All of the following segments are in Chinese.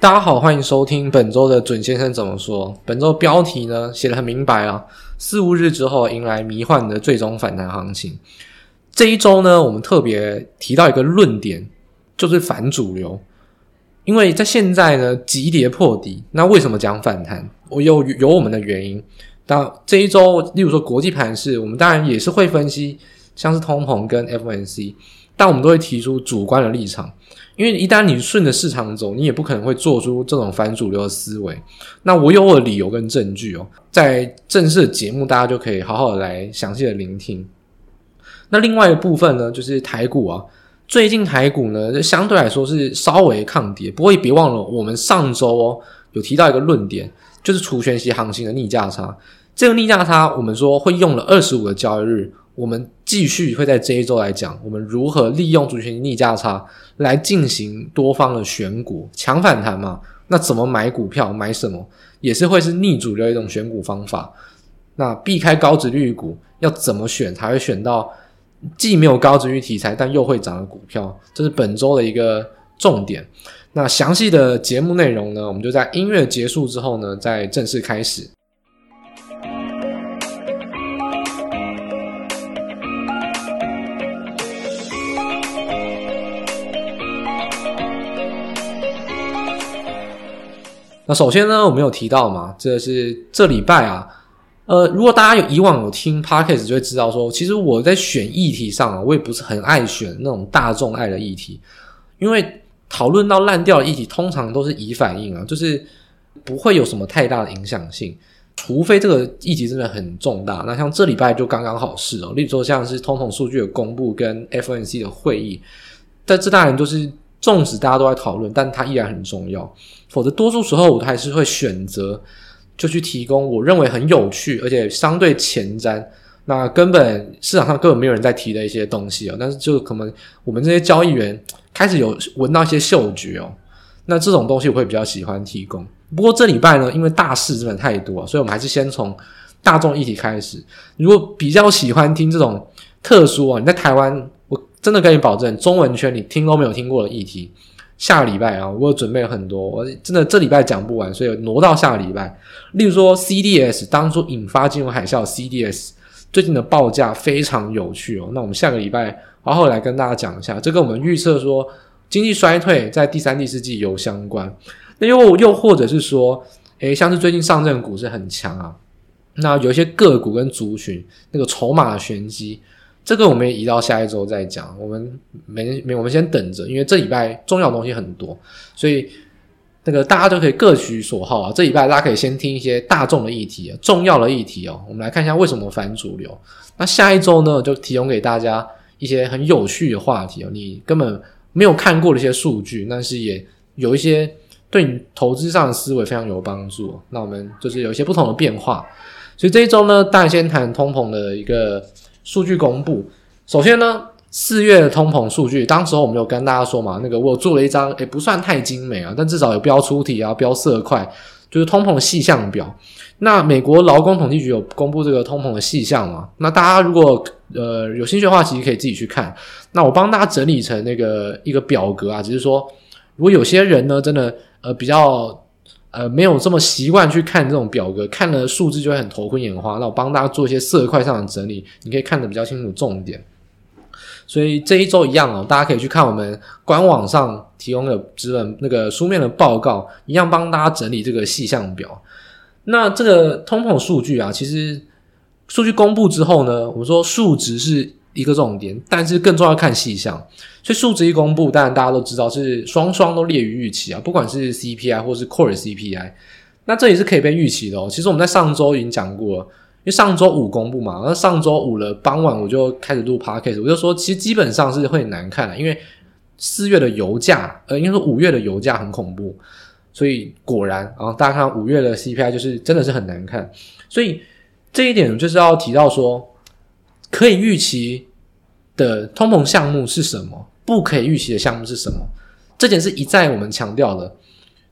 大家好，欢迎收听本周的准先生怎么说。本周标题呢写得很明白啊，四五日之后迎来迷幻的最终反弹行情。这一周呢，我们特别提到一个论点，就是反主流。因为在现在呢，急跌破底，那为什么讲反弹？我有有我们的原因。当这一周，例如说国际盘势，我们当然也是会分析，像是通膨跟 FNC，但我们都会提出主观的立场。因为一旦你顺着市场走，你也不可能会做出这种反主流的思维。那我有我的理由跟证据哦，在正式的节目，大家就可以好好的来详细的聆听。那另外一部分呢，就是台股啊，最近台股呢，相对来说是稍微抗跌。不过别忘了，我们上周哦有提到一个论点，就是除权息行情的逆价差。这个逆价差，我们说会用了二十五个交易日。我们继续会在这一周来讲，我们如何利用除权逆价差来进行多方的选股抢反弹嘛？那怎么买股票？买什么也是会是逆主流一种选股方法。那避开高值率股要怎么选才会选到既没有高值率题材但又会涨的股票？这是本周的一个重点。那详细的节目内容呢，我们就在音乐结束之后呢，再正式开始。那首先呢，我们有提到嘛，这是这礼拜啊，呃，如果大家有以往有听 Podcast 就会知道说，其实我在选议题上啊，我也不是很爱选那种大众爱的议题，因为讨论到烂掉的议题，通常都是已反应啊，就是不会有什么太大的影响性，除非这个议题真的很重大。那像这礼拜就刚刚好是哦，例如说像是通膨数据的公布跟 FNC 的会议，但这当然就是。纵使大家都在讨论，但它依然很重要。否则，多数时候我都还是会选择就去提供我认为很有趣，而且相对前瞻，那根本市场上根本没有人在提的一些东西哦。但是，就可能我们这些交易员开始有闻到一些嗅觉哦。那这种东西我会比较喜欢提供。不过这礼拜呢，因为大事真的太多，所以我们还是先从大众议题开始。如果比较喜欢听这种特殊啊，你在台湾。真的跟你保证，中文圈你听都没有听过的议题，下个礼拜啊，我准备了很多，我真的这礼拜讲不完，所以挪到下个礼拜。例如说 CDS 当初引发金融海啸，CDS 最近的报价非常有趣哦。那我们下个礼拜好好来跟大家讲一下，这跟我们预测说经济衰退在第三、第四季有相关。那又又或者是说，诶，像是最近上证股市很强啊，那有一些个股跟族群那个筹码的玄机。这个我们也移到下一周再讲，我们没没，我们先等着，因为这礼拜重要的东西很多，所以那个大家都可以各取所好啊。这礼拜大家可以先听一些大众的议题，重要的议题哦。我们来看一下为什么反主流。那下一周呢，就提供给大家一些很有趣的话题哦，你根本没有看过的一些数据，但是也有一些对你投资上的思维非常有帮助。那我们就是有一些不同的变化，所以这一周呢，大家先谈通膨的一个。数据公布，首先呢，四月的通膨数据，当时候我们有跟大家说嘛，那个我做了一张，也不算太精美啊，但至少有标出题啊，标色块，就是通膨的细项表。那美国劳工统计局有公布这个通膨的细项嘛？那大家如果呃有兴趣的话，其实可以自己去看。那我帮大家整理成那个一个表格啊，只是说，如果有些人呢，真的呃比较。呃，没有这么习惯去看这种表格，看了数字就会很头昏眼花。那我帮大家做一些色块上的整理，你可以看得比较清楚重点。所以这一周一样哦，大家可以去看我们官网上提供的纸本那个书面的报告，一样帮大家整理这个细项表。那这个通膨数据啊，其实数据公布之后呢，我们说数值是。一个重点，但是更重要看细项。所以数值一公布，当然大家都知道是双双都列于预期啊，不管是 CPI 或是 Core CPI，那这也是可以被预期的哦。其实我们在上周已经讲过了，因为上周五公布嘛，那上周五的傍晚我就开始录 Podcast，我就说其实基本上是会难看的，因为四月的油价，呃，应该说五月的油价很恐怖，所以果然啊，大家看五月的 CPI 就是真的是很难看，所以这一点就是要提到说，可以预期。的通膨项目是什么？不可以预期的项目是什么？这点是一再我们强调的。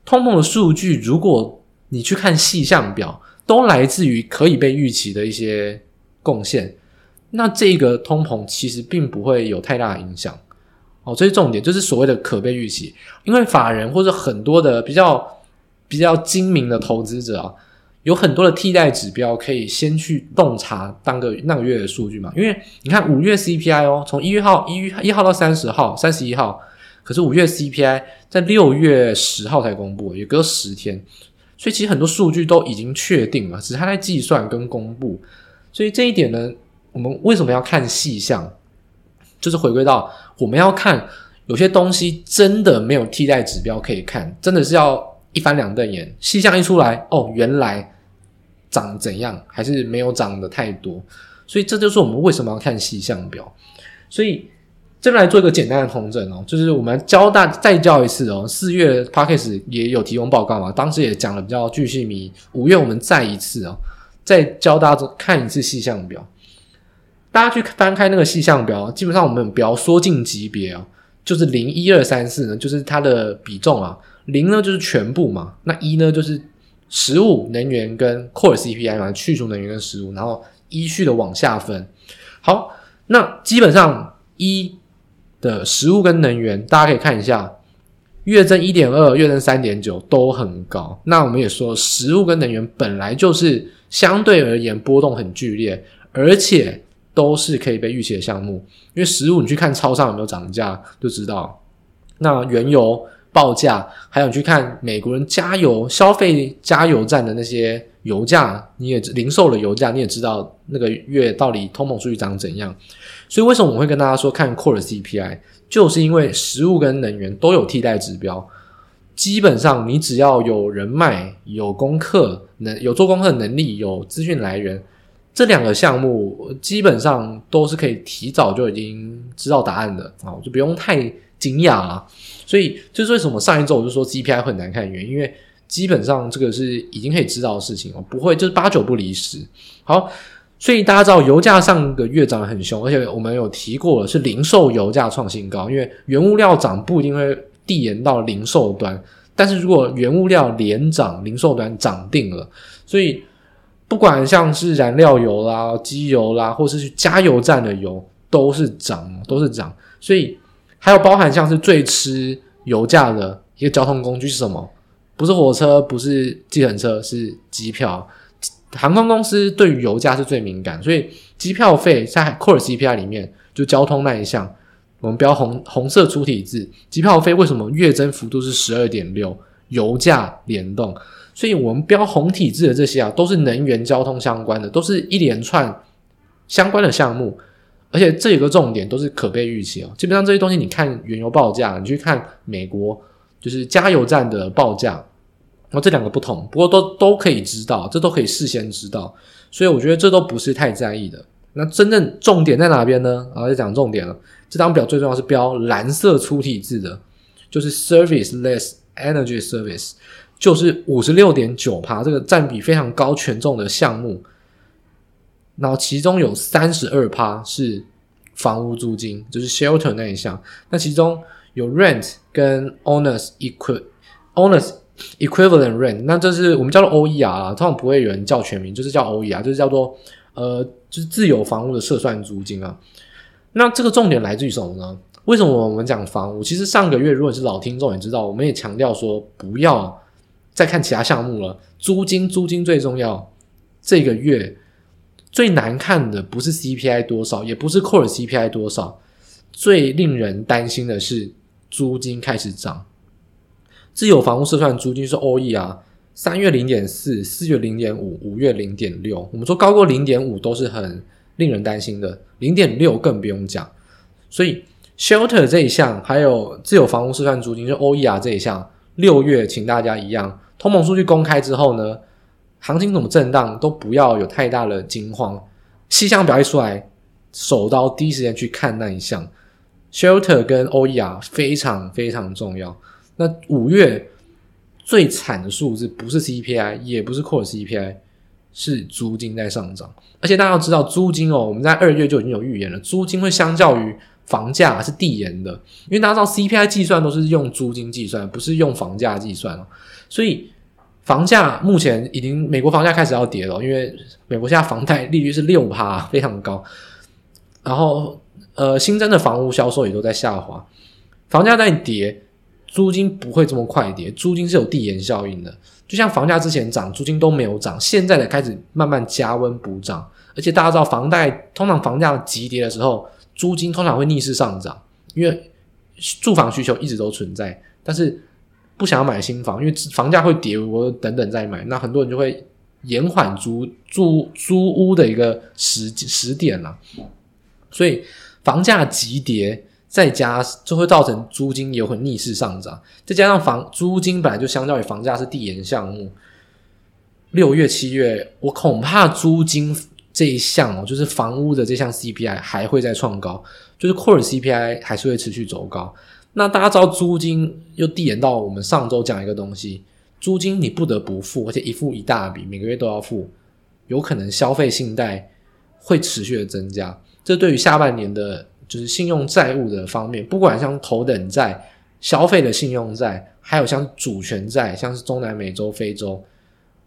通膨的数据，如果你去看细项表，都来自于可以被预期的一些贡献，那这个通膨其实并不会有太大影响哦，这是重点，就是所谓的可被预期。因为法人或者很多的比较比较精明的投资者啊，有很多的替代指标可以先去洞察当个那个月的数据嘛。因为你看五月 CPI 哦，从一月号一月一号到三十号、三十一号，可是五月 CPI 在六月十号才公布，也隔十天，所以其实很多数据都已经确定了，只是它在计算跟公布。所以这一点呢，我们为什么要看细项？就是回归到我们要看有些东西真的没有替代指标可以看，真的是要一翻两瞪眼。细项一出来，哦，原来涨怎样，还是没有涨得太多。所以这就是我们为什么要看细项表。所以这边来做一个简单的统整哦，就是我们教大再教一次哦。四月 Podcast 也有提供报告嘛，当时也讲了比较巨细靡。五月我们再一次哦，再教大家看一次细项表。大家去翻开那个细项表，基本上我们表缩进级别啊，就是零一二三四呢，就是它的比重啊，零呢就是全部嘛，那一呢就是食物、能源跟 Core CPI 嘛，去除能源跟食物，然后依序的往下分。好，那基本上一的食物跟能源，大家可以看一下，月增一点二，月增三点九都很高。那我们也说，食物跟能源本来就是相对而言波动很剧烈，而且。都是可以被预期的项目，因为食物你去看超商有没有涨价就知道。那原油报价，还有去看美国人加油消费加油站的那些油价，你也零售的油价，你也知道那个月到底通膨数据涨怎样。所以为什么我会跟大家说看 Core CPI，就是因为食物跟能源都有替代指标，基本上你只要有人脉、有功课、能有做功课的能力、有资讯来源。这两个项目基本上都是可以提早就已经知道答案的啊，就不用太惊讶啊。所以就是为什么上一周我就说 CPI 很难看的原因，因为基本上这个是已经可以知道的事情哦，不会就是八九不离十。好，所以大家知道油价上个月涨得很凶，而且我们有提过了是零售油价创新高，因为原物料涨不一定会递延到零售端，但是如果原物料连涨，零售端涨定了，所以。不管像是燃料油啦、机油啦，或是去加油站的油，都是涨，都是涨。所以还有包含像是最吃油价的一个交通工具是什么？不是火车，不是计程车，是机票。航空公司对于油价是最敏感，所以机票费在 Core CPI 里面就交通那一项，我们标红红色粗体字，机票费为什么月增幅度是十二点六？油价联动。所以我们标红体字的这些啊，都是能源交通相关的，都是一连串相关的项目，而且这有个重点，都是可被预期哦。基本上这些东西，你看原油报价，你去看美国就是加油站的报价，然后这两个不同，不过都都可以知道，这都可以事先知道，所以我觉得这都不是太在意的。那真正重点在哪边呢？然后就讲重点了，这张表最重要是标蓝色粗体字的，就是 Service Less Energy Service。就是五十六点九趴，这个占比非常高权重的项目，然后其中有三十二趴是房屋租金，就是 shelter 那一项。那其中有 rent 跟 owners equi owners equivalent rent，那这是我们叫做 OER 啊，通常不会有人叫全名，就是叫 OER，就是叫做呃，就是自有房屋的测算租金啊。那这个重点来自于什么呢？为什么我们讲房屋？其实上个月如果是老听众也知道，我们也强调说不要。再看其他项目了，租金租金最重要。这个月最难看的不是 CPI 多少，也不是 Core CPI 多少，最令人担心的是租金开始涨。自有房屋测算租金是 OER，三月零点四，四月零点五，五月零点六。我们说高过零点五都是很令人担心的，零点六更不用讲。所以 Shelter 这一项，还有自有房屋测算租金是 OER 这一项，六月请大家一样。通膨数据公开之后呢，行情怎么震荡都不要有太大的惊慌。细项表一出来，手刀第一时间去看那一项，shelter 跟 OER 非常非常重要。那五月最惨的数字不是 CPI，也不是 Core CPI，是租金在上涨。而且大家要知道，租金哦，我们在二月就已经有预言了，租金会相较于房价是递延的，因为大家知道 CPI 计算都是用租金计算，不是用房价计算。所以房价目前已经美国房价开始要跌了，因为美国现在房贷利率是六趴，非常高。然后呃，新增的房屋销售也都在下滑。房价在跌，租金不会这么快跌，租金是有递延效应的。就像房价之前涨，租金都没有涨，现在才开始慢慢加温补涨。而且大家知道，房贷通常房价急跌的时候，租金通常会逆势上涨，因为住房需求一直都存在，但是不想要买新房，因为房价会跌，我等等再买，那很多人就会延缓租租租屋的一个时时点了。所以房价急跌。再加就会造成租金也会逆势上涨，再加上房租金本来就相较于房价是递延项目，六月、七月，我恐怕租金这一项哦，就是房屋的这项 CPI 还会再创高，就是 Core CPI 还是会持续走高。那大家知道租金又递延到我们上周讲一个东西，租金你不得不付，而且一付一大笔，每个月都要付，有可能消费信贷会持续的增加，这对于下半年的。就是信用债务的方面，不管像头等债、消费的信用债，还有像主权债，像是中南美洲、非洲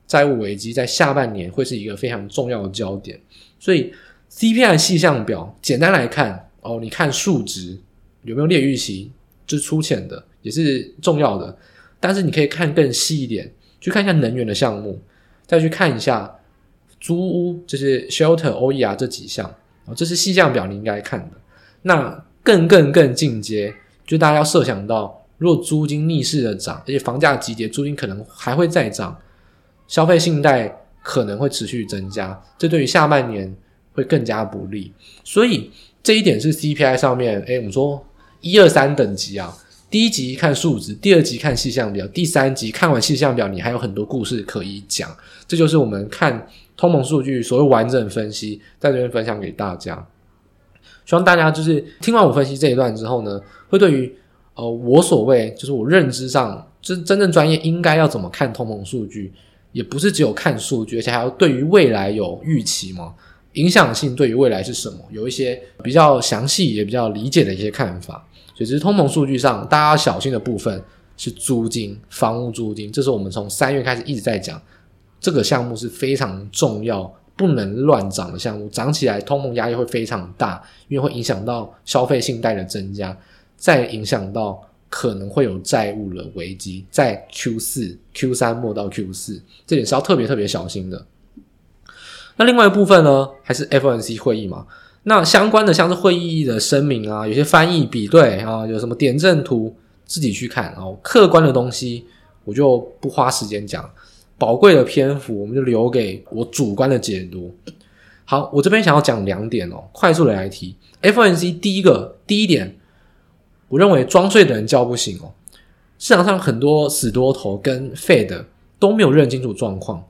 债务危机，在下半年会是一个非常重要的焦点。所以 CPI 细项表简单来看，哦，你看数值有没有列预期，是粗浅的，也是重要的。但是你可以看更细一点，去看一下能源的项目，再去看一下租屋，就是 shelter、OER 这几项，哦，这是细项表你应该看的。那更更更进阶，就大家要设想到，如果租金逆势的涨，而且房价急跌，租金可能还会再涨，消费信贷可能会持续增加，这对于下半年会更加不利。所以这一点是 CPI 上面，诶，我们说一二三等级啊，第一级看数值，第二级看气象表，第三级看完气象表，你还有很多故事可以讲。这就是我们看通膨数据所谓完整分析，在这边分享给大家。希望大家就是听完我分析这一段之后呢，会对于呃我所谓就是我认知上真真正专业应该要怎么看通膨数据，也不是只有看数据，而且还要对于未来有预期嘛，影响性对于未来是什么，有一些比较详细也比较理解的一些看法。所以这是通膨数据上大家要小心的部分是租金，房屋租金，这是我们从三月开始一直在讲，这个项目是非常重要。不能乱涨的项目，涨起来通膨压力会非常大，因为会影响到消费信贷的增加，再影响到可能会有债务的危机，在 Q 四、Q 三末到 Q 四，这点是要特别特别小心的。那另外一部分呢，还是 FOMC 会议嘛？那相关的像是会议的声明啊，有些翻译比对啊，有什么点阵图自己去看啊，客观的东西我就不花时间讲。宝贵的篇幅，我们就留给我主观的解读。好，我这边想要讲两点哦，快速的来提。FNC 第一个第一点，我认为装睡的人叫不醒哦。市场上很多死多头跟 Fed 都没有认清楚状况，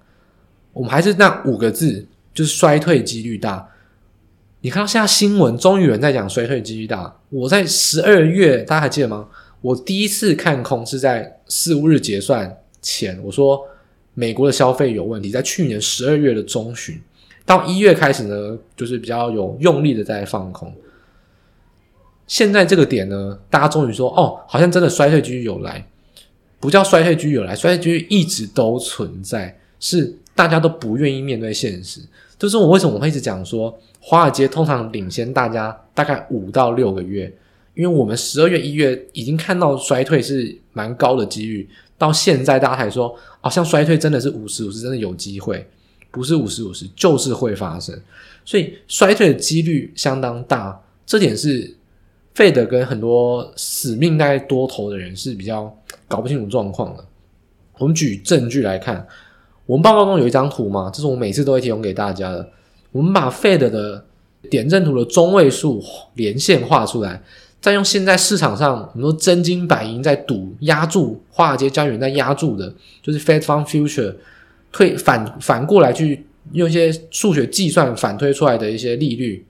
我们还是那五个字，就是衰退几率大。你看到现在新闻，终于有人在讲衰退几率大。我在十二月，大家还记得吗？我第一次看空是在四五日结算前，我说。美国的消费有问题，在去年十二月的中旬到一月开始呢，就是比较有用力的在放空。现在这个点呢，大家终于说，哦，好像真的衰退几率有来，不叫衰退几率有来，衰退几率一直都存在，是大家都不愿意面对现实。就是我为什么我会一直讲说，华尔街通常领先大家大概五到六个月，因为我们十二月、一月已经看到衰退是蛮高的几率。到现在，大家还说，好像衰退真的是五十五十，真的有机会，不是五十五十，就是会发生。所以衰退的几率相当大，这点是费德跟很多死命在多头的人是比较搞不清楚状况的。我们举证据来看，我们报告中有一张图嘛，这是我每次都会提供给大家的。我们把 Fed 的点阵图的中位数连线画出来。再用现在市场上很多真金白银在赌压住华尔街交易员在压住的，就是 Fed Fund Future 退反反过来去用一些数学计算反推出来的一些利率，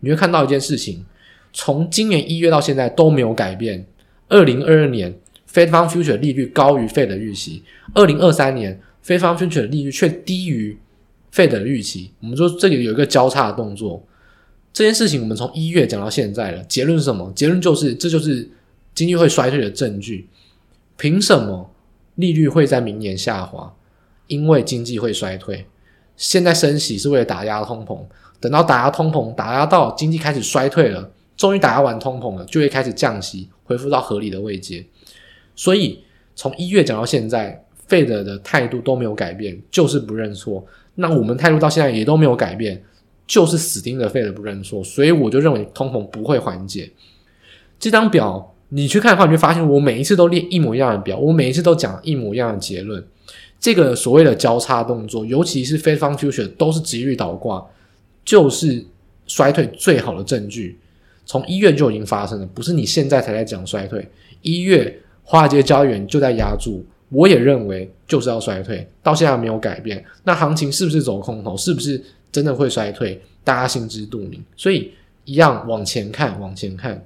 你会看到一件事情，从今年一月到现在都没有改变。二零二二年 Fed Fund Future 利率高于 Fed 的预期，二零二三年 Fed Fund Future 的利率却低于费的预期。我们说这里有一个交叉的动作。这件事情我们从一月讲到现在了，结论是什么？结论就是这就是经济会衰退的证据。凭什么利率会在明年下滑？因为经济会衰退。现在升息是为了打压通膨，等到打压通膨，打压到经济开始衰退了，终于打压完通膨了，就会开始降息，恢复到合理的位阶。所以从一月讲到现在费德的态度都没有改变，就是不认错。那我们态度到现在也都没有改变，就是死盯着费德不认错。所以我就认为通膨不会缓解。这张表你去看的话，你会发现我每一次都列一模一样的表，我每一次都讲一模一样的结论。这个所谓的交叉动作，尤其是 Fed Fund Future 都是急率倒挂，就是衰退最好的证据。从一月就已经发生了，不是你现在才在讲衰退。一月华尔街交易员就在押注，我也认为就是要衰退，到现在没有改变。那行情是不是走空头？是不是真的会衰退？大家心知肚明。所以一样往前看，往前看，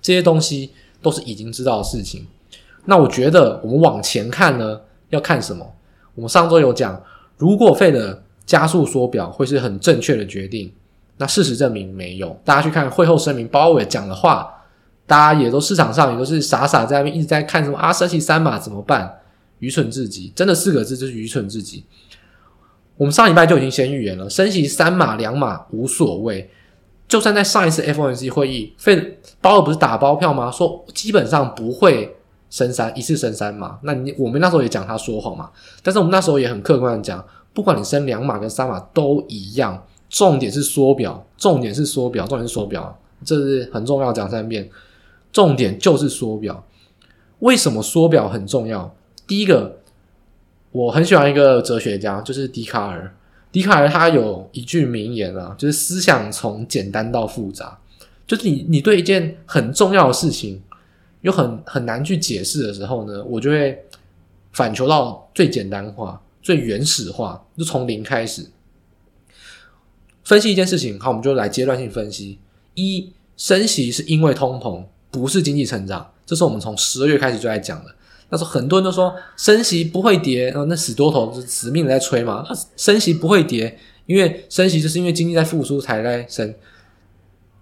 这些东西都是已经知道的事情。那我觉得我们往前看呢？要看什么？我们上周有讲，如果 Fed 加速缩表会是很正确的决定，那事实证明没有。大家去看会后声明，鲍威尔讲的话，大家也都市场上也都是傻傻在那边一直在看什么啊，升息三码怎么办？愚蠢至极，真的四个字就是愚蠢至极。我们上礼拜就已经先预言了，升息三码两码无所谓。就算在上一次 FOMC 会议费包尔不是打包票吗？说基本上不会。升三一次升三码，那你我们那时候也讲他说谎嘛，但是我们那时候也很客观的讲，不管你升两码跟三码都一样，重点是缩表，重点是缩表，重点是缩表，这是很重要，讲三遍，重点就是缩表。为什么缩表很重要？第一个，我很喜欢一个哲学家，就是笛卡尔。笛卡尔他有一句名言啊，就是思想从简单到复杂，就是你你对一件很重要的事情。有很很难去解释的时候呢，我就会反求到最简单化、最原始化，就从零开始分析一件事情。好，我们就来阶段性分析：一、升息是因为通膨，不是经济成长。这是我们从十二月开始就在讲的。那时候很多人都说升息不会跌，然后那死多头是死命的在吹嘛。升息不会跌，因为升息就是因为经济在复苏才在升。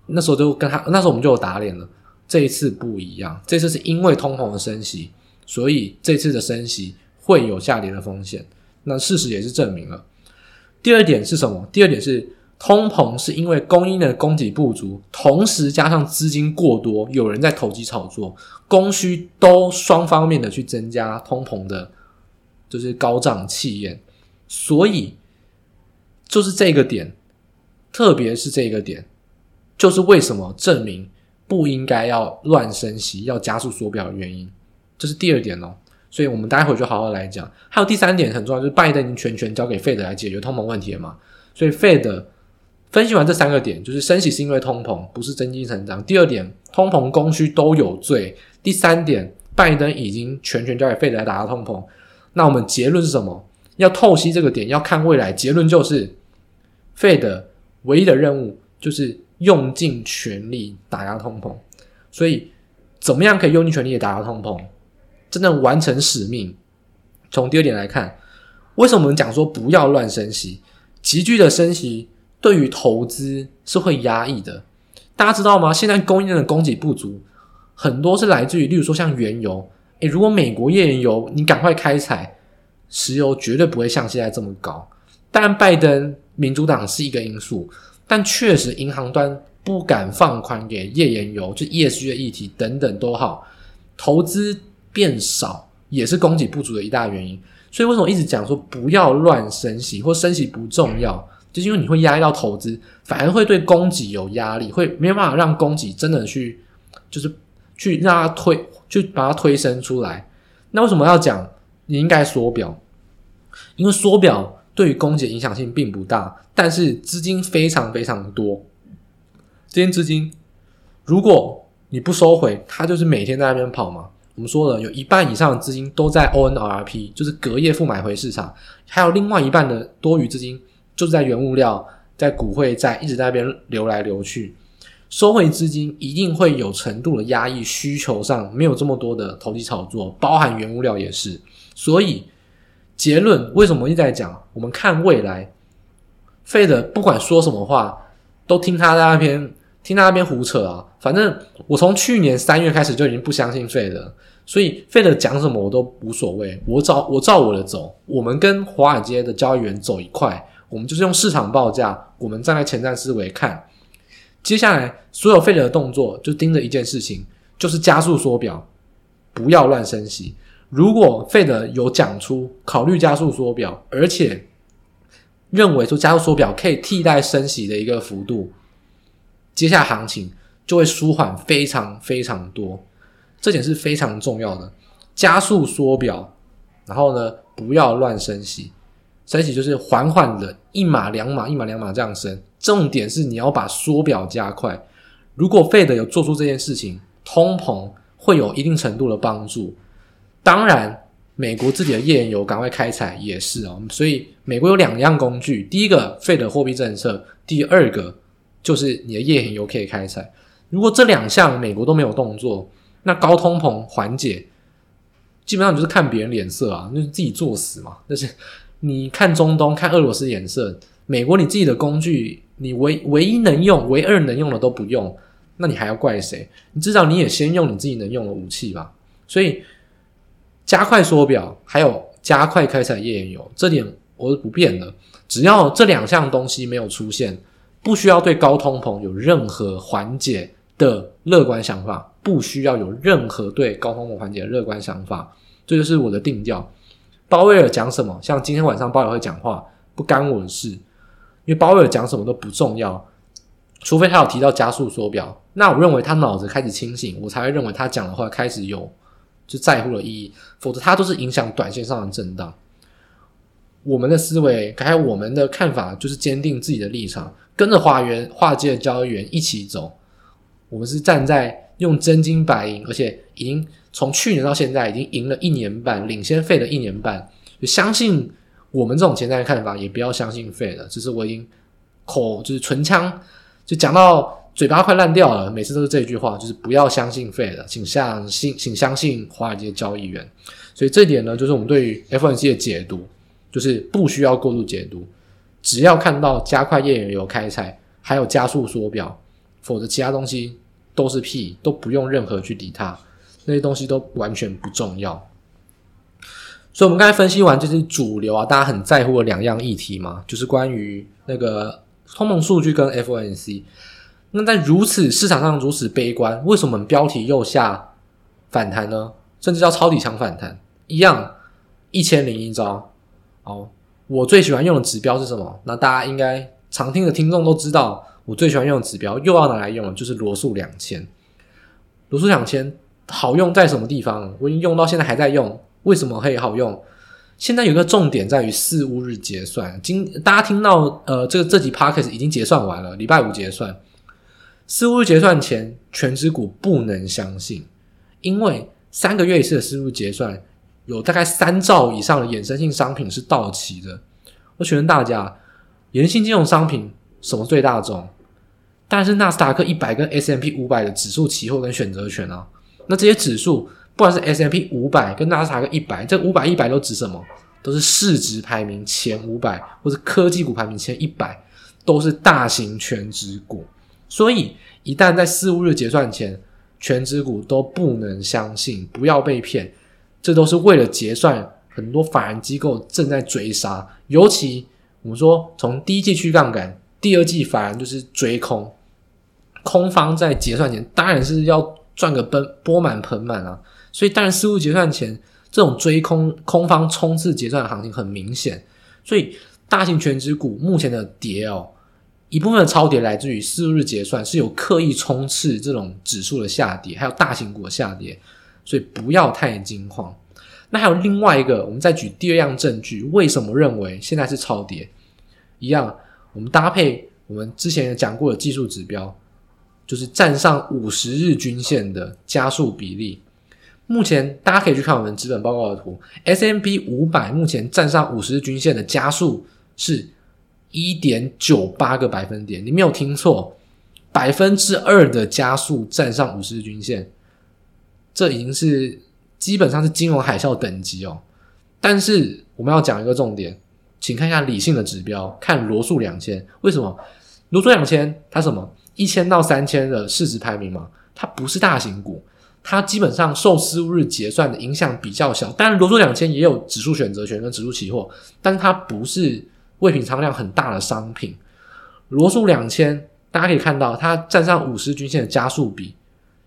那时候就跟他，那时候我们就有打脸了。这一次不一样，这次是因为通膨的升息，所以这次的升息会有下跌的风险。那事实也是证明了。第二点是什么？第二点是通膨是因为供应的供给不足，同时加上资金过多，有人在投机炒作，供需都双方面的去增加通膨的，就是高涨气焰。所以就是这个点，特别是这个点，就是为什么证明。不应该要乱升息，要加速缩表的原因，这是第二点哦。所以我们待会就好好来讲。还有第三点很重要，就是拜登已经全权交给 Fed 来解决通膨问题了嘛。所以 Fed 分析完这三个点，就是升息是因为通膨，不是经济成长。第二点，通膨供需都有罪。第三点，拜登已经全权交给 Fed 来打压通膨。那我们结论是什么？要透析这个点，要看未来。结论就是 Fed 唯一的任务就是。用尽全力打压通膨，所以怎么样可以用尽全力的打压通膨，真正完成使命？从第二点来看，为什么我们讲说不要乱升息？急剧的升息对于投资是会压抑的。大家知道吗？现在供应链的供给不足，很多是来自于，例如说像原油。诶，如果美国页岩油你赶快开采，石油绝对不会像现在这么高。当然，拜登民主党是一个因素。但确实，银行端不敢放宽给页岩油，就 ESG 的议题等等都好，投资变少也是供给不足的一大原因。所以为什么一直讲说不要乱升息，或升息不重要，就是因为你会压抑到投资，反而会对供给有压力，会没有办法让供给真的去，就是去让它推，去把它推升出来。那为什么要讲你应该缩表？因为缩表。对于供给影响性并不大，但是资金非常非常多。这些资金，如果你不收回，它就是每天在那边跑嘛。我们说了，有一半以上的资金都在 ONRP，就是隔夜复买回市场，还有另外一半的多余资金就是在原物料、在股汇债一直在那边流来流去。收回资金一定会有程度的压抑需求上，没有这么多的投机炒作，包含原物料也是，所以。结论，为什么一直在讲？我们看未来费德不管说什么话，都听他在那边听他那边胡扯啊！反正我从去年三月开始就已经不相信费德，所以费德讲什么我都无所谓，我照我照我的走。我们跟华尔街的交易员走一块，我们就是用市场报价，我们站在前瞻思维看。接下来所有费德的动作就盯着一件事情，就是加速缩表，不要乱升息。如果费德有讲出考虑加速缩表，而且认为说加速缩表可以替代升息的一个幅度，接下来行情就会舒缓非常非常多。这点是非常重要的。加速缩表，然后呢，不要乱升息。升息就是缓缓的一码两码，一码两码这样升。重点是你要把缩表加快。如果费德有做出这件事情，通膨会有一定程度的帮助。当然，美国自己的页岩油赶快开采也是哦。所以美国有两样工具：第一个，费德货币政策；第二个，就是你的页岩油可以开采。如果这两项美国都没有动作，那高通膨缓解基本上就是看别人脸色啊，就是自己作死嘛。但是你看中东、看俄罗斯脸色，美国你自己的工具，你唯唯一能用、唯二能用的都不用，那你还要怪谁？你至少你也先用你自己能用的武器吧。所以。加快缩表，还有加快开采页岩油，这点我是不变的。只要这两项东西没有出现，不需要对高通膨有任何缓解的乐观想法，不需要有任何对高通膨缓解的乐观想法，这就是我的定调。鲍威尔讲什么，像今天晚上鲍威尔会讲话，不干我的事，因为鲍威尔讲什么都不重要，除非他有提到加速缩表，那我认为他脑子开始清醒，我才会认为他讲的话开始有。就在乎的意义，否则他都是影响短线上的震荡。我们的思维还有我们的看法，就是坚定自己的立场，跟着华元、华界的交易员一起走。我们是站在用真金白银，而且已经从去年到现在已经赢了一年半，领先费了一年半。就相信我们这种潜在的看法，也不要相信费了。只是我已经口就是唇枪，就讲到。嘴巴快烂掉了，每次都是这句话，就是不要相信费了，请相信，请相信华尔街交易员。所以这点呢，就是我们对于 FNC 的解读，就是不需要过度解读，只要看到加快页岩油开采，还有加速缩表，否则其他东西都是屁，都不用任何去理它，那些东西都完全不重要。所以，我们刚才分析完这是主流啊，大家很在乎的两样议题嘛，就是关于那个通膨数据跟 FOMC。那在如此市场上如此悲观，为什么标题又下反弹呢？甚至叫抄底强反弹，一样一千零一招。哦，我最喜欢用的指标是什么？那大家应该常听的听众都知道，我最喜欢用的指标又要拿来用了，就是罗素两千。罗素两千好用在什么地方？我已经用到现在还在用，为什么可以好用？现在有个重点在于四五日结算。今大家听到呃，这个这集 Podcast 已经结算完了，礼拜五结算。四五日结算前，权值股不能相信，因为三个月一次的四五日结算，有大概三兆以上的衍生性商品是到期的。我请问大家，衍生性金融商品什么最大宗？但是纳斯达克一百跟 S M P 五百的指数期货跟选择权啊。那这些指数，不管是 S M P 五百跟纳斯达克一百，这五百一百都指什么？都是市值排名前五百，或是科技股排名前一百，都是大型全职股。所以，一旦在四五日结算前，全职股都不能相信，不要被骗。这都是为了结算，很多法人机构正在追杀。尤其我们说，从第一季去杠杆，第二季法人就是追空，空方在结算前当然是要赚个奔钵满盆满啊。所以，当然四巫结算前这种追空空方冲刺结算的行情很明显。所以，大型权值股目前的跌哦。一部分的超跌来自于四日结算是有刻意冲刺这种指数的下跌，还有大型股的下跌，所以不要太惊慌。那还有另外一个，我们再举第二样证据，为什么认为现在是超跌？一样，我们搭配我们之前讲过的技术指标，就是站上五十日均线的加速比例。目前大家可以去看我们资本报告的图，S M P 五百目前站上五十日均线的加速是。一点九八个百分点，你没有听错，百分之二的加速站上五十日均线，这已经是基本上是金融海啸等级哦。但是我们要讲一个重点，请看一下理性的指标，看罗素两千，为什么？罗素两千它什么？一千到三千的市值排名嘛，它不是大型股，它基本上受四巫日结算的影响比较小。当然，罗素两千也有指数选择权跟指数期货，但它不是。未平仓量很大的商品，罗素两千大家可以看到，它站上五十均线的加速比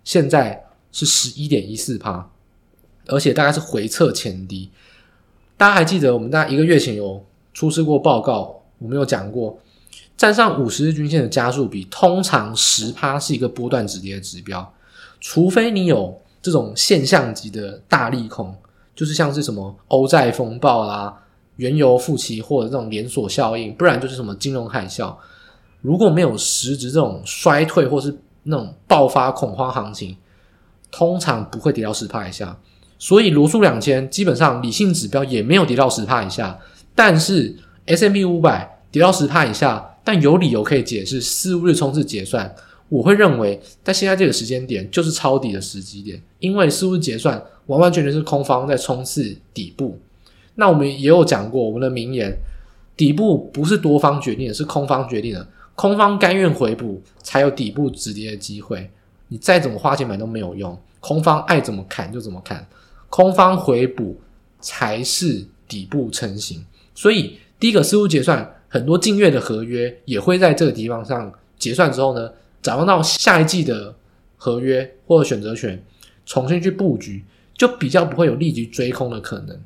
现在是十一点一四趴，而且大概是回撤前低。大家还记得我们大概一个月前有出示过报告，我们有讲过，站上五十日均线的加速比通常十趴是一个波段止跌的指标，除非你有这种现象级的大利空，就是像是什么欧债风暴啦。原油负期或者这种连锁效应，不然就是什么金融海啸。如果没有实质这种衰退或是那种爆发恐慌行情，通常不会跌到十趴以下。所以罗素两千基本上理性指标也没有跌到十趴以下，但是 S M P 五百跌到十趴以下，但有理由可以解释四五日冲刺结算。我会认为在现在这个时间点就是抄底的时机点，因为四五日结算完完全全是空方在冲刺底部。那我们也有讲过，我们的名言：底部不是多方决定的，是空方决定的。空方甘愿回补，才有底部止跌的机会。你再怎么花钱买都没有用，空方爱怎么砍就怎么砍。空方回补才是底部成型。所以第一个四五结算，很多近月的合约也会在这个地方上结算之后呢，展望到下一季的合约或者选择权，重新去布局，就比较不会有立即追空的可能。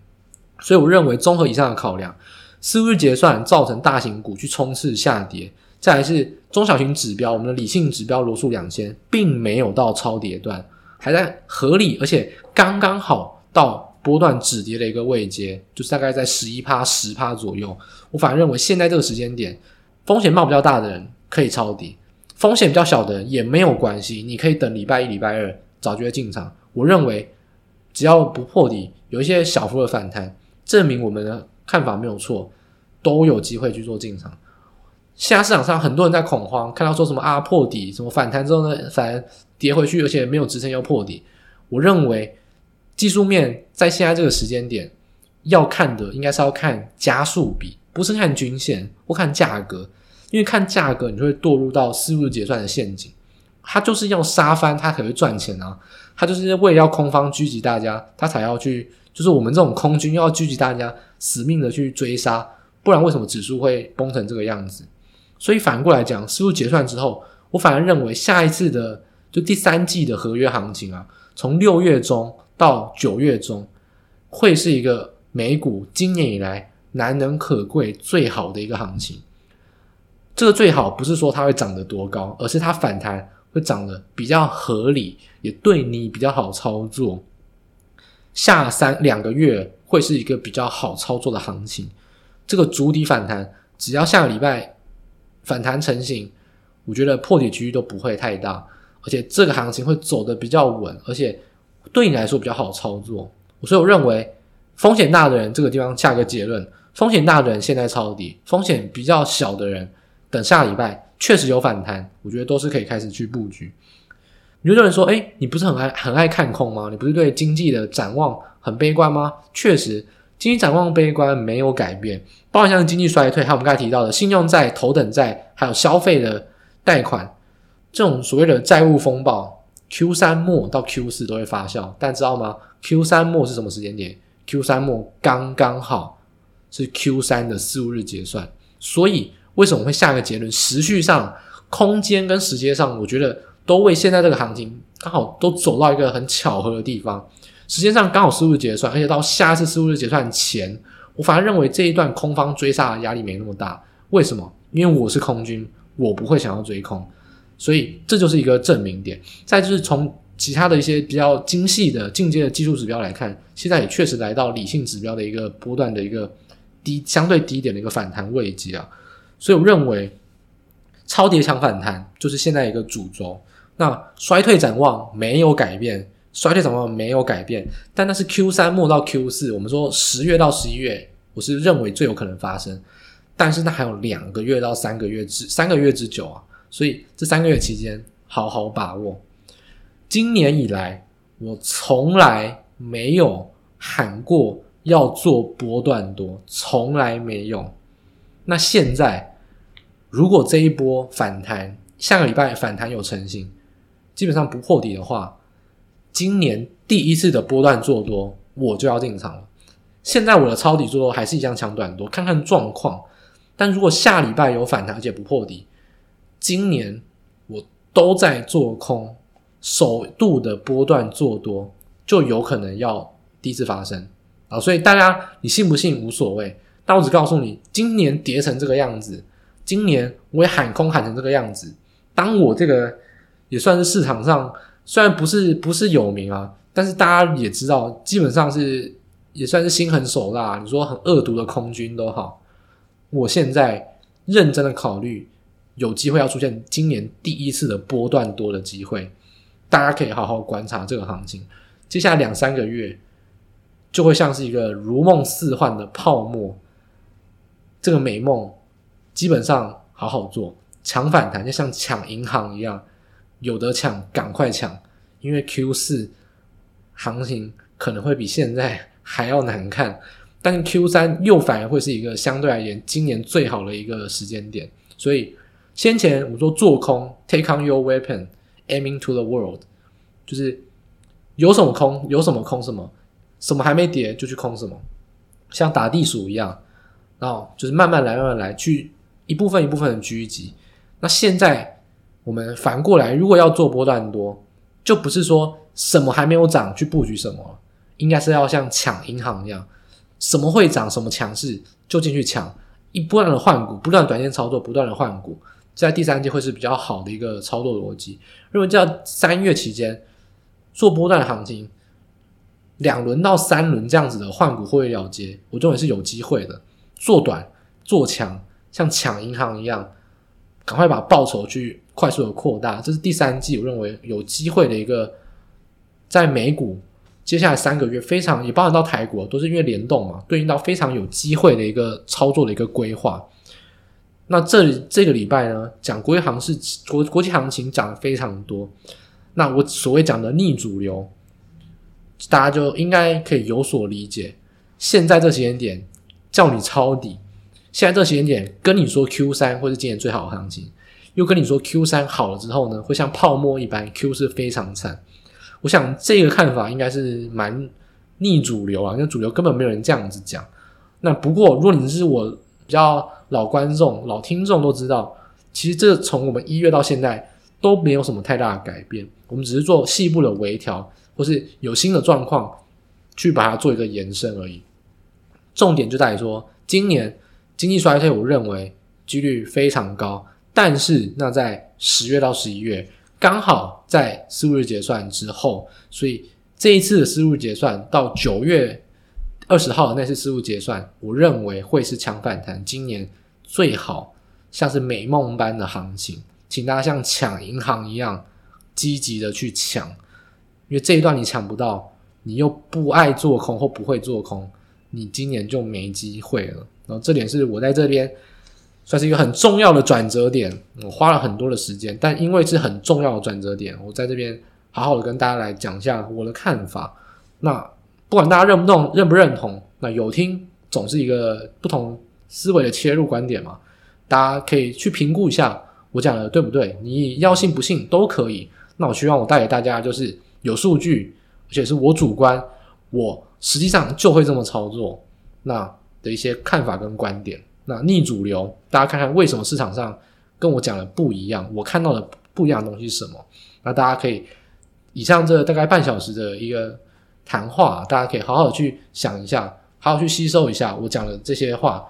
所以我认为，综合以上的考量，四五日结算造成大型股去冲刺下跌，再来是中小型指标，我们的理性指标罗素两千，并没有到超跌段，还在合理，而且刚刚好到波段止跌的一个位阶，就是大概在十一趴、十趴左右。我反而认为，现在这个时间点，风险冒比较大的人可以抄底，风险比较小的人也没有关系，你可以等礼拜一、礼拜二早就会进场。我认为，只要不破底，有一些小幅的反弹。证明我们的看法没有错，都有机会去做进场。现在市场上很多人在恐慌，看到说什么啊破底，什么反弹之后呢，反而跌回去，而且没有支撑又破底。我认为技术面在现在这个时间点要看的，应该是要看加速比，不是看均线或看价格，因为看价格你就会堕入到思路结算的陷阱。他就是要杀翻，他可能会赚钱啊，他就是为了要空方狙击大家，他才要去。就是我们这种空军要聚集大家死命的去追杀，不然为什么指数会崩成这个样子？所以反过来讲，事物结算之后，我反而认为下一次的就第三季的合约行情啊，从六月中到九月中，会是一个美股今年以来难能可贵最好的一个行情。这个最好不是说它会涨得多高，而是它反弹会涨得比较合理，也对你比较好操作。下三两个月会是一个比较好操作的行情，这个主底反弹，只要下个礼拜反弹成型，我觉得破底区域都不会太大，而且这个行情会走得比较稳，而且对你来说比较好操作。所以我认为风险大的人这个地方下个结论，风险大的人现在抄底，风险比较小的人等下礼拜确实有反弹，我觉得都是可以开始去布局。有的人说：“诶，你不是很爱很爱看空吗？你不是对经济的展望很悲观吗？”确实，经济展望悲观没有改变，包括像经济衰退，还有我们刚才提到的信用债、头等债，还有消费的贷款，这种所谓的债务风暴，Q 三末到 Q 四都会发酵。但知道吗？Q 三末是什么时间点？Q 三末刚刚好是 Q 三的四五日结算。所以为什么会下一个结论？时序上、空间跟时间上，我觉得。都为现在这个行情刚好都走到一个很巧合的地方，时间上刚好四五日结算，而且到下一次四五日结算前，我反而认为这一段空方追杀的压力没那么大。为什么？因为我是空军，我不会想要追空，所以这就是一个证明点。再就是从其他的一些比较精细的进阶的技术指标来看，现在也确实来到理性指标的一个波段的一个低相对低点的一个反弹位置啊，所以我认为超跌强反弹就是现在一个主轴。那衰退展望没有改变，衰退展望没有改变，但那是 Q 三末到 Q 四，我们说十月到十一月，我是认为最有可能发生，但是那还有两个月到三个月之三个月之久啊，所以这三个月期间好好把握。今年以来，我从来没有喊过要做波段多，从来没有。那现在，如果这一波反弹，下个礼拜反弹有成型。基本上不破底的话，今年第一次的波段做多，我就要进场了。现在我的抄底做多还是一样抢短多，看看状况。但如果下礼拜有反弹而且不破底，今年我都在做空，首度的波段做多，就有可能要第一次发生啊！所以大家你信不信无所谓，但我只告诉你，今年跌成这个样子，今年我也喊空喊成这个样子。当我这个也算是市场上虽然不是不是有名啊，但是大家也知道，基本上是也算是心狠手辣，你说很恶毒的空军都好，我现在认真的考虑。有机会要出现今年第一次的波段多的机会，大家可以好好观察这个行情。接下来两三个月就会像是一个如梦似幻的泡沫，这个美梦基本上好好做，抢反弹就像抢银行一样，有得抢赶快抢，因为 Q 四行情可能会比现在还要难看，但是 Q 三又反而会是一个相对而言今年最好的一个时间点，所以。先前我们说做空，take on your weapon, aiming to the world，就是有什么空有什么空什么，什么还没跌就去空什么，像打地鼠一样，然后就是慢慢来慢慢来，去一部分一部分的狙击。那现在我们反过来，如果要做波段多，就不是说什么还没有涨去布局什么，应该是要像抢银行一样，什么会涨什么强势就进去抢，一不断的换股，不断短线操作，不断的换股。在第三季会是比较好的一个操作逻辑。认为在三月期间做波段行情，两轮到三轮这样子的换股会了结，我认为是有机会的。做短做强，像抢银行一样，赶快把报酬去快速的扩大。这是第三季我认为有机会的一个，在美股接下来三个月非常也包含到台股，都是因为联动嘛，对应到非常有机会的一个操作的一个规划。那这里这个礼拜呢，讲国际行市国国际行情讲的非常多。那我所谓讲的逆主流，大家就应该可以有所理解。现在这时间点叫你抄底，现在这时间点跟你说 Q 三会是今年最好的行情，又跟你说 Q 三好了之后呢，会像泡沫一般，Q 四非常惨。我想这个看法应该是蛮逆主流啊，因为主流根本没有人这样子讲。那不过如果你是我比较。老观众、老听众都知道，其实这从我们一月到现在都没有什么太大的改变，我们只是做细部的微调，或是有新的状况去把它做一个延伸而已。重点就在于说，今年经济衰退，我认为几率非常高，但是那在十月到十一月，刚好在四五日结算之后，所以这一次的四五日结算到九月二十号的那次四五结算，我认为会是强反弹，今年。最好像是美梦般的行情，请大家像抢银行一样积极的去抢，因为这一段你抢不到，你又不爱做空或不会做空，你今年就没机会了。然后这点是我在这边算是一个很重要的转折点，我花了很多的时间，但因为是很重要的转折点，我在这边好好的跟大家来讲一下我的看法。那不管大家认不认认不认同，那有听总是一个不同。思维的切入观点嘛，大家可以去评估一下我讲的对不对？你要信不信都可以。那我希望我带给大家就是有数据，而且是我主观，我实际上就会这么操作。那的一些看法跟观点，那逆主流，大家看看为什么市场上跟我讲的不一样，我看到的不一样的东西是什么？那大家可以以上这大概半小时的一个谈话，大家可以好好去想一下。好好去吸收一下我讲的这些话，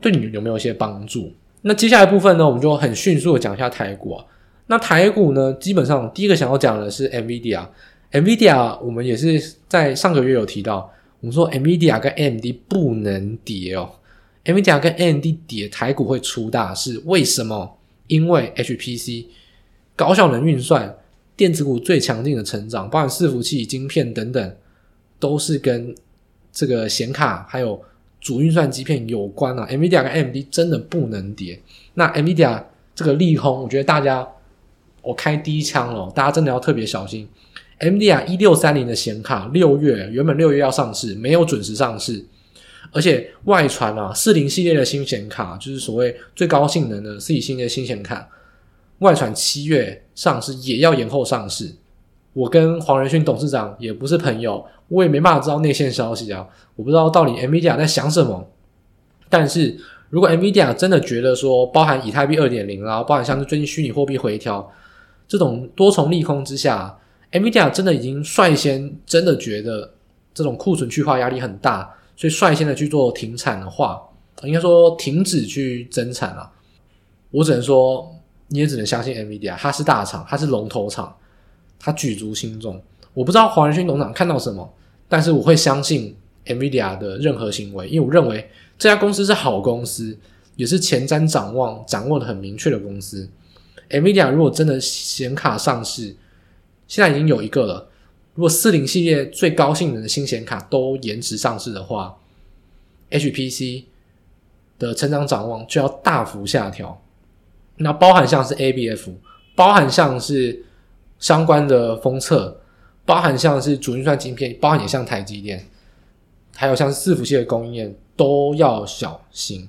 对你有没有一些帮助？那接下来部分呢，我们就很迅速的讲一下台股啊。那台股呢，基本上第一个想要讲的是 NVIDIA。NVIDIA 我们也是在上个月有提到，我们说 NVIDIA 跟 AMD 不能跌哦。NVIDIA 跟 AMD 跌，台股会出大事。为什么？因为 HPC 高效能运算、电子股最强劲的成长，包含伺服器、晶片等等，都是跟这个显卡还有主运算晶片有关啊，NVIDIA 跟 AMD 真的不能跌。那 NVIDIA 这个利空，我觉得大家我开第一枪了，大家真的要特别小心。NVIDIA 一六三零的显卡，六月原本六月要上市，没有准时上市，而且外传啊，四零系列的新显卡，就是所谓最高性能的四零系列新显卡，外传七月上市也要延后上市。我跟黄仁勋董事长也不是朋友，我也没办法知道内线消息啊，我不知道到底 NVIDIA 在想什么。但是如果 NVIDIA 真的觉得说，包含以太币二点零啊，包含像是最近虚拟货币回调，这种多重利空之下，NVIDIA 真的已经率先真的觉得这种库存去化压力很大，所以率先的去做停产的话，应该说停止去增产了。我只能说，你也只能相信 NVIDIA，它是大厂，它是龙头厂，它举足轻重。我不知道黄仁勋董事长看到什么，但是我会相信 NVIDIA 的任何行为，因为我认为这家公司是好公司，也是前瞻展望掌握的很明确的公司。NVIDIA 如果真的显卡上市，现在已经有一个了。如果四零系列最高性能的新显卡都延迟上市的话，HPC 的成长展望就要大幅下调。那包含像是 ABF，包含像是相关的封测，包含像是主运算晶片，包含也像台积电，还有像伺服器的供应链都要小心。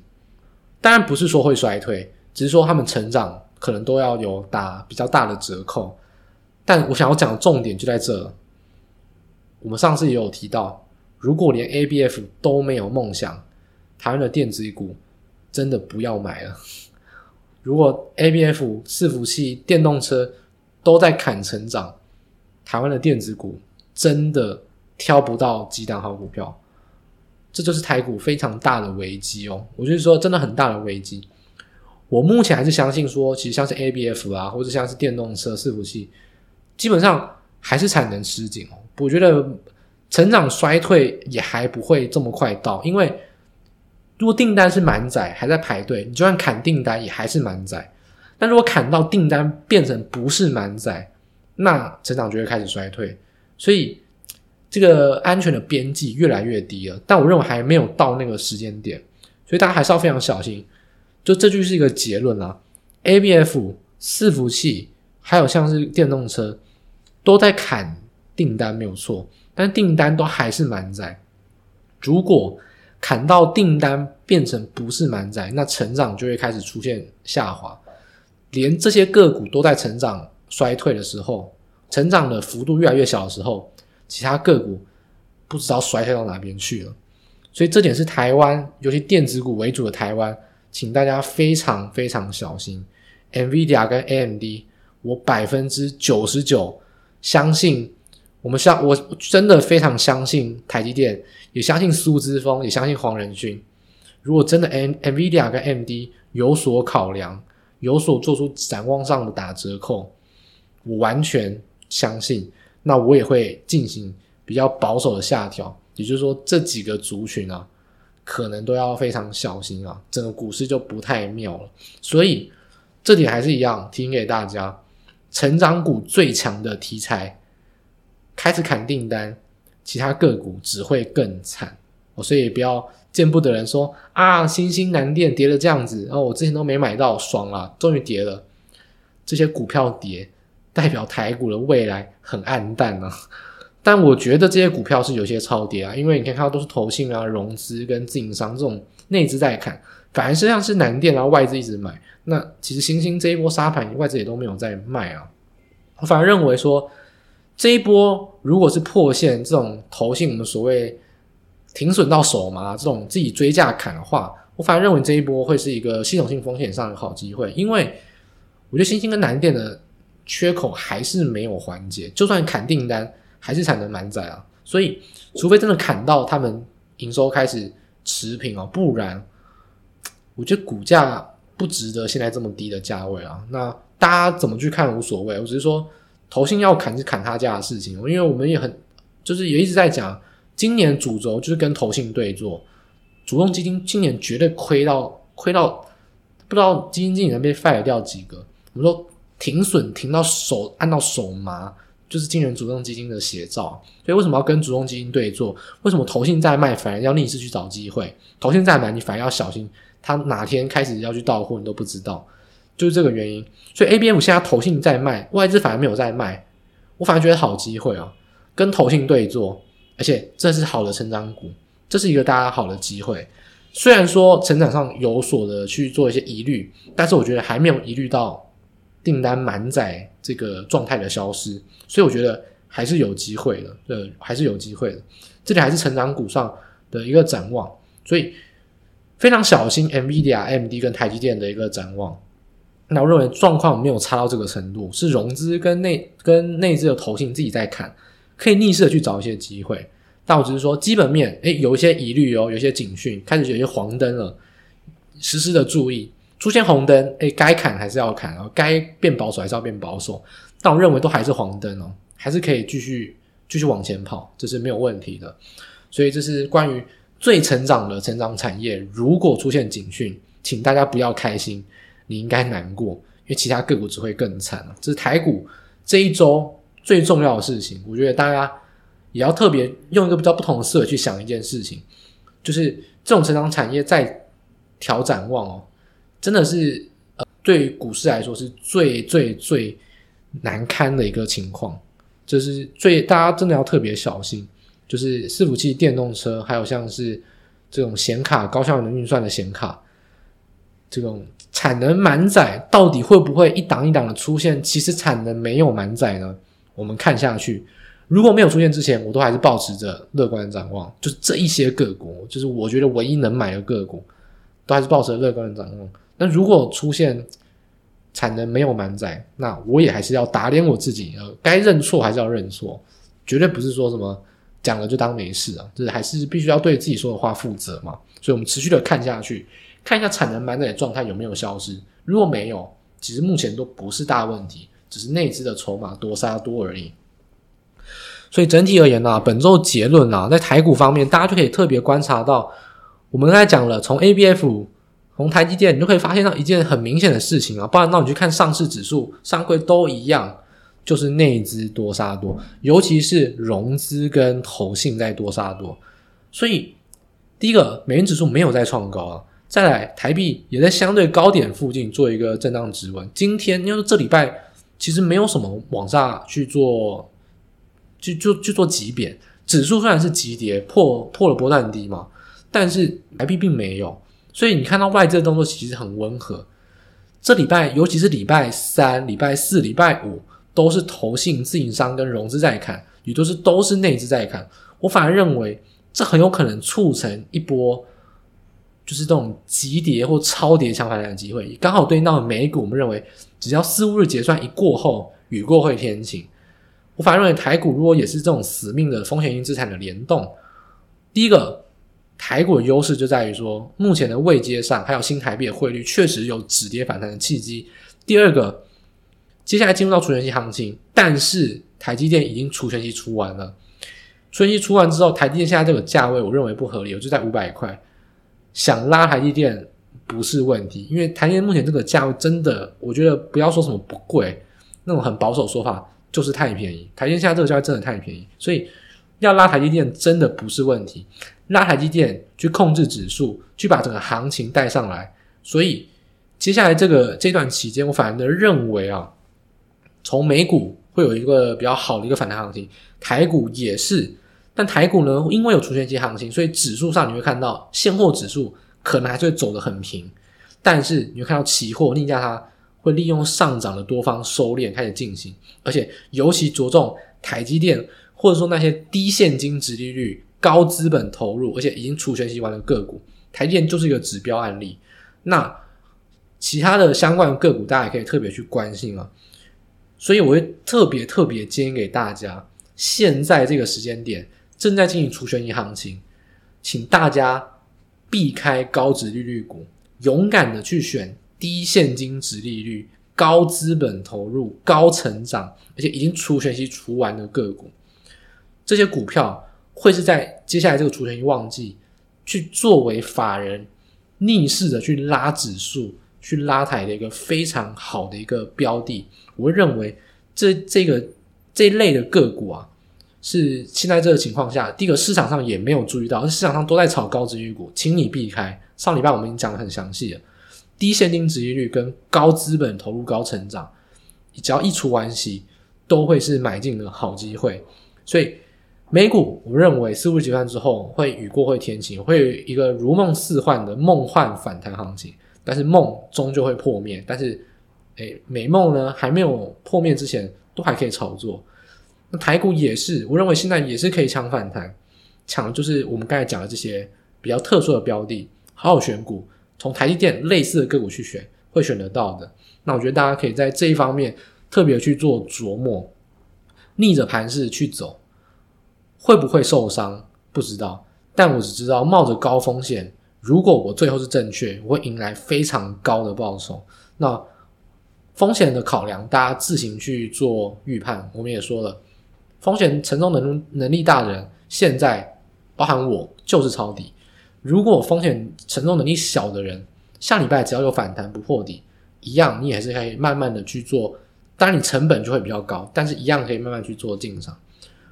当然不是说会衰退，只是说他们成长可能都要有打比较大的折扣。但我想要讲的重点就在这，我们上次也有提到，如果连 ABF 都没有梦想，台湾的电子股真的不要买了。如果 ABF 伺服器、电动车都在砍成长，台湾的电子股真的挑不到几档好股票，这就是台股非常大的危机哦。我就是说，真的很大的危机。我目前还是相信说，其实像是 ABF 啊，或者像是电动车伺服器，基本上还是产能吃紧哦。我觉得成长衰退也还不会这么快到，因为。如果订单是满载，还在排队，你就算砍订单也还是满载。但如果砍到订单变成不是满载，那成长就会开始衰退。所以这个安全的边际越来越低了。但我认为还没有到那个时间点，所以大家还是要非常小心。就这就是一个结论啦。ABF 伺服器还有像是电动车都在砍订单没有错，但订单都还是满载。如果砍到订单变成不是满载，那成长就会开始出现下滑。连这些个股都在成长衰退的时候，成长的幅度越来越小的时候，其他个股不知道衰退到哪边去了。所以这点是台湾，尤其电子股为主的台湾，请大家非常非常小心。NVIDIA 跟 AMD，我百分之九十九相信。我们相，我真的非常相信台积电，也相信苏之峰，也相信黄仁勋。如果真的 NVIDIA 跟 AMD 有所考量，有所做出展望上的打折扣，我完全相信，那我也会进行比较保守的下调。也就是说，这几个族群啊，可能都要非常小心啊，整个股市就不太妙了。所以这点还是一样，提醒给大家，成长股最强的题材。开始砍订单，其他个股只会更惨哦，所以不要见不得人说啊，新兴南电跌了这样子，然后，我之前都没买到，爽了，终于跌了。这些股票跌，代表台股的未来很暗淡啊。但我觉得这些股票是有些超跌啊，因为你可以看到都是投信啊、融资跟自营商这种内资在砍，反而是像是南电，然后外资一直买。那其实新兴这一波杀盘，外资也都没有在卖啊。我反而认为说。这一波如果是破线，这种投信我们所谓停损到手嘛，这种自己追价砍的话，我反而认为这一波会是一个系统性风险上的好机会，因为我觉得新兴跟南电的缺口还是没有缓解，就算砍订单还是产能满载啊，所以除非真的砍到他们营收开始持平哦，不然我觉得股价不值得现在这么低的价位啊。那大家怎么去看无所谓，我只是说。投信要砍是砍他家的事情，因为我们也很就是也一直在讲，今年主轴就是跟投信对做，主动基金今年绝对亏到亏到不知道基金经理人被 fire 掉几个，我们说停损停到手按到手麻，就是今年主动基金的写照。所以为什么要跟主动基金对做？为什么投信在卖反而要逆势去找机会？投信在买你反而要小心，他哪天开始要去倒货你都不知道。就是这个原因，所以 A B M 现在投信在卖，外资反而没有在卖，我反而觉得好机会啊，跟投信对做，而且这是好的成长股，这是一个大家好的机会。虽然说成长上有所的去做一些疑虑，但是我觉得还没有疑虑到订单满载这个状态的消失，所以我觉得还是有机会的，呃，还是有机会的。这里还是成长股上的一个展望，所以非常小心 NVIDIA、AMD 跟台积电的一个展望。那我认为状况没有差到这个程度，是融资跟内跟内资的投信自己在看，可以逆势的去找一些机会。但我只是说基本面，诶，有一些疑虑哦，有一些警讯，开始有一些黄灯了，实时的注意，出现红灯，诶，该砍还是要砍，然后该变保守还是要变保守。但我认为都还是黄灯哦，还是可以继续继续往前跑，这是没有问题的。所以这是关于最成长的成长产业，如果出现警讯，请大家不要开心。你应该难过，因为其他个股只会更惨。这是台股这一周最重要的事情。我觉得大家也要特别用一个比较不同的思维去想一件事情，就是这种成长产业在调展望哦，真的是呃，对股市来说是最最最难堪的一个情况。就是最大家真的要特别小心，就是伺服器、电动车，还有像是这种显卡、高效能运算的显卡。这种产能满载到底会不会一档一档的出现？其实产能没有满载呢？我们看下去，如果没有出现之前，我都还是抱持着乐观的展望。就是这一些个股，就是我觉得唯一能买的个股，都还是抱持着乐观的展望。那如果出现产能没有满载，那我也还是要打脸我自己，呃，该认错还是要认错，绝对不是说什么讲了就当没事啊，就是还是必须要对自己说的话负责嘛。所以我们持续的看下去。看一下产能满载的状态有没有消失，如果没有，其实目前都不是大问题，只是内资的筹码多杀多而已。所以整体而言呢、啊，本周结论啊，在台股方面，大家就可以特别观察到，我们刚才讲了，从 ABF，从台积电，你就可以发现到一件很明显的事情啊，不然那你去看上市指数、上柜都一样，就是内资多杀多，尤其是融资跟投信在多杀多。所以第一个，美元指数没有再创高啊。再来，台币也在相对高点附近做一个震荡止稳。今天因为这礼拜其实没有什么往下去做，去就去做急贬。指数虽然是急跌，破破了波段低嘛，但是台币并没有。所以你看到外资的动作其实很温和。这礼拜尤其是礼拜三、礼拜四、礼拜五都是投信、自营商跟融资在看，也都是都是内资在看。我反而认为这很有可能促成一波。就是这种急跌或超跌强反弹的机会，刚好对应到美股。我们认为，只要四五日结算一过后，雨过会天晴。我反而认为台股如果也是这种死命的风险性资产的联动，第一个台股的优势就在于说，目前的位阶上还有新台币的汇率确实有止跌反弹的契机。第二个，接下来进入到除权息行情，但是台积电已经除权息出完了，除权息出完之后，台积电现在这个价位，我认为不合理，我就在五百块。想拉台积电不是问题，因为台积电目前这个价位真的，我觉得不要说什么不贵，那种很保守说法就是太便宜。台积电现在这个价位真的太便宜，所以要拉台积电真的不是问题。拉台积电去控制指数，去把整个行情带上来。所以接下来这个这段期间，我反而的认为啊，从美股会有一个比较好的一个反弹行情，台股也是。但台股呢，因为有除权息行情，所以指数上你会看到现货指数可能还是会走得很平，但是你会看到期货逆价它会利用上涨的多方收敛开始进行，而且尤其着重台积电或者说那些低现金殖利率、高资本投入，而且已经除权息完的个股，台积电就是一个指标案例。那其他的相关的个股，大家也可以特别去关心啊。所以我会特别特别建议给大家，现在这个时间点。正在进行除权息行情，请大家避开高值利率股，勇敢的去选低现金值利率、高资本投入、高成长，而且已经除权息除完的个股。这些股票会是在接下来这个除权息旺季，去作为法人逆势的去拉指数、去拉抬的一个非常好的一个标的。我认为这这个这一类的个股啊。是现在这个情况下，第一个市场上也没有注意到，市场上都在炒高值预股，请你避开。上礼拜我们已经讲得很详细了，低现金值利率跟高资本投入、高成长，只要一除完息，都会是买进的好机会。所以美股，我认为四五日结算之后会雨过会天晴，会有一个如梦似幻的梦幻反弹行情，但是梦终究会破灭。但是，诶，美梦呢还没有破灭之前，都还可以炒作。那台股也是，我认为现在也是可以抢反弹，抢的就是我们刚才讲的这些比较特殊的标的，好好选股，从台积电类似的个股去选，会选得到的。那我觉得大家可以在这一方面特别去做琢磨，逆着盘势去走，会不会受伤？不知道，但我只知道冒着高风险，如果我最后是正确，我会迎来非常高的报酬。那风险的考量，大家自行去做预判。我们也说了，风险承重能能力大的人，现在包含我就是抄底。如果风险承重能力小的人，下礼拜只要有反弹不破底，一样你也是可以慢慢的去做。当然你成本就会比较高，但是一样可以慢慢去做进场。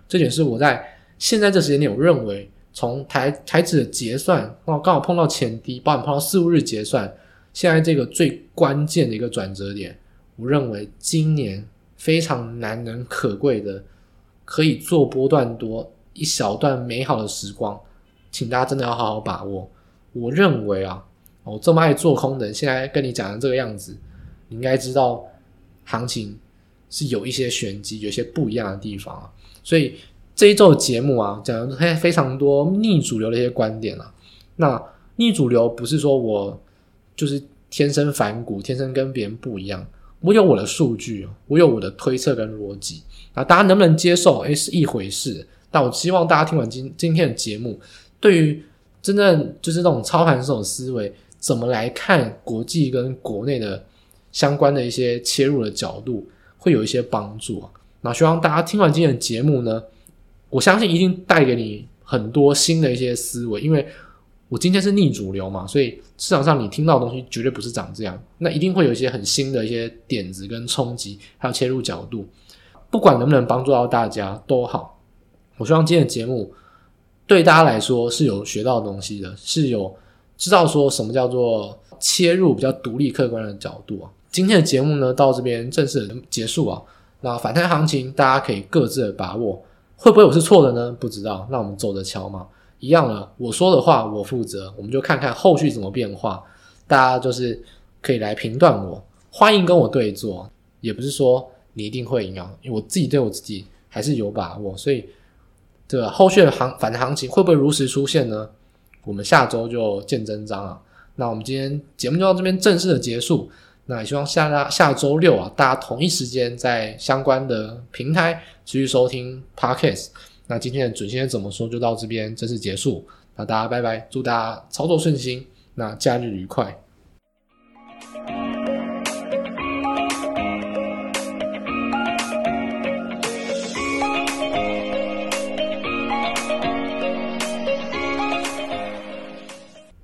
这点是我在。现在这时间点，我认为从台台指的结算，刚好碰到前低，包含碰到四五日结算，现在这个最关键的一个转折点，我认为今年非常难能可贵的，可以做波段多一小段美好的时光，请大家真的要好好把握。我认为啊，我这么爱做空的人，现在跟你讲的这个样子，你应该知道行情是有一些玄机，有些不一样的地方啊，所以。这一周的节目啊，讲了非常多逆主流的一些观点啊。那逆主流不是说我就是天生反骨，天生跟别人不一样。我有我的数据，我有我的推测跟逻辑啊。大家能不能接受？诶，是一回事。但我希望大家听完今今天的节目，对于真正就是这种操盘这种思维，怎么来看国际跟国内的相关的一些切入的角度，会有一些帮助。那希望大家听完今天的节目呢，我相信一定带给你很多新的一些思维，因为我今天是逆主流嘛，所以市场上你听到的东西绝对不是长这样，那一定会有一些很新的一些点子跟冲击，还有切入角度，不管能不能帮助到大家都好。我希望今天的节目对大家来说是有学到东西的，是有知道说什么叫做切入比较独立客观的角度啊。今天的节目呢，到这边正式结束啊，那反弹行情大家可以各自的把握。会不会我是错的呢？不知道，那我们走着瞧嘛。一样了，我说的话我负责，我们就看看后续怎么变化。大家就是可以来评断我，欢迎跟我对坐，也不是说你一定会赢啊，因为我自己对我自己还是有把握，所以这个后续的行反行情会不会如实出现呢？我们下周就见真章啊。那我们今天节目就到这边正式的结束。那也希望下下周六啊，大家同一时间在相关的平台持续收听 Podcast。那今天的准先怎么说就到这边正式结束。那大家拜拜，祝大家操作顺心，那假日愉快。